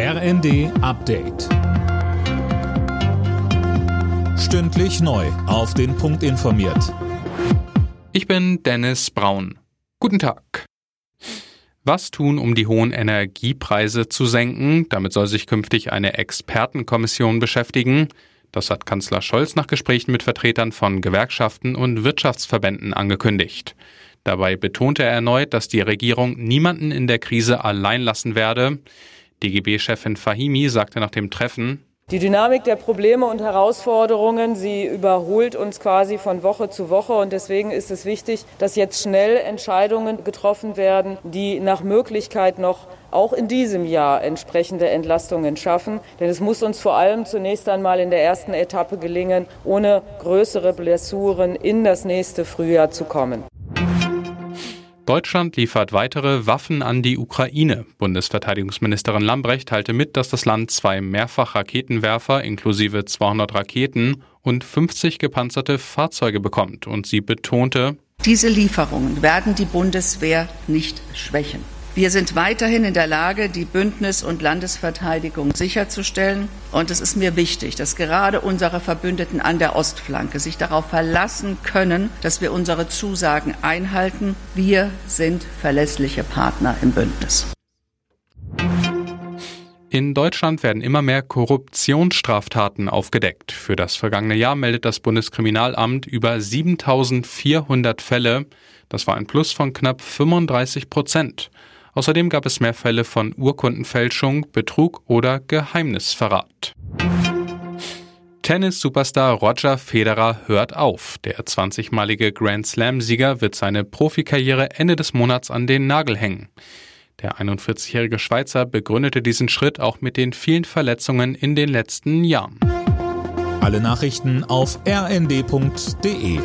RND Update. Stündlich neu. Auf den Punkt informiert. Ich bin Dennis Braun. Guten Tag. Was tun, um die hohen Energiepreise zu senken? Damit soll sich künftig eine Expertenkommission beschäftigen. Das hat Kanzler Scholz nach Gesprächen mit Vertretern von Gewerkschaften und Wirtschaftsverbänden angekündigt. Dabei betonte er erneut, dass die Regierung niemanden in der Krise allein lassen werde. DGB-Chefin Fahimi sagte nach dem Treffen, die Dynamik der Probleme und Herausforderungen, sie überholt uns quasi von Woche zu Woche. Und deswegen ist es wichtig, dass jetzt schnell Entscheidungen getroffen werden, die nach Möglichkeit noch auch in diesem Jahr entsprechende Entlastungen schaffen. Denn es muss uns vor allem zunächst einmal in der ersten Etappe gelingen, ohne größere Blessuren in das nächste Frühjahr zu kommen. Deutschland liefert weitere Waffen an die Ukraine. Bundesverteidigungsministerin Lambrecht teilte mit, dass das Land zwei Mehrfachraketenwerfer inklusive 200 Raketen und 50 gepanzerte Fahrzeuge bekommt. Und sie betonte, diese Lieferungen werden die Bundeswehr nicht schwächen. Wir sind weiterhin in der Lage, die Bündnis- und Landesverteidigung sicherzustellen. Und es ist mir wichtig, dass gerade unsere Verbündeten an der Ostflanke sich darauf verlassen können, dass wir unsere Zusagen einhalten. Wir sind verlässliche Partner im Bündnis. In Deutschland werden immer mehr Korruptionsstraftaten aufgedeckt. Für das vergangene Jahr meldet das Bundeskriminalamt über 7400 Fälle. Das war ein Plus von knapp 35 Prozent. Außerdem gab es mehr Fälle von Urkundenfälschung, Betrug oder Geheimnisverrat. Tennis-Superstar Roger Federer hört auf. Der 20-malige Grand Slam-Sieger wird seine Profikarriere Ende des Monats an den Nagel hängen. Der 41-jährige Schweizer begründete diesen Schritt auch mit den vielen Verletzungen in den letzten Jahren. Alle Nachrichten auf rnd.de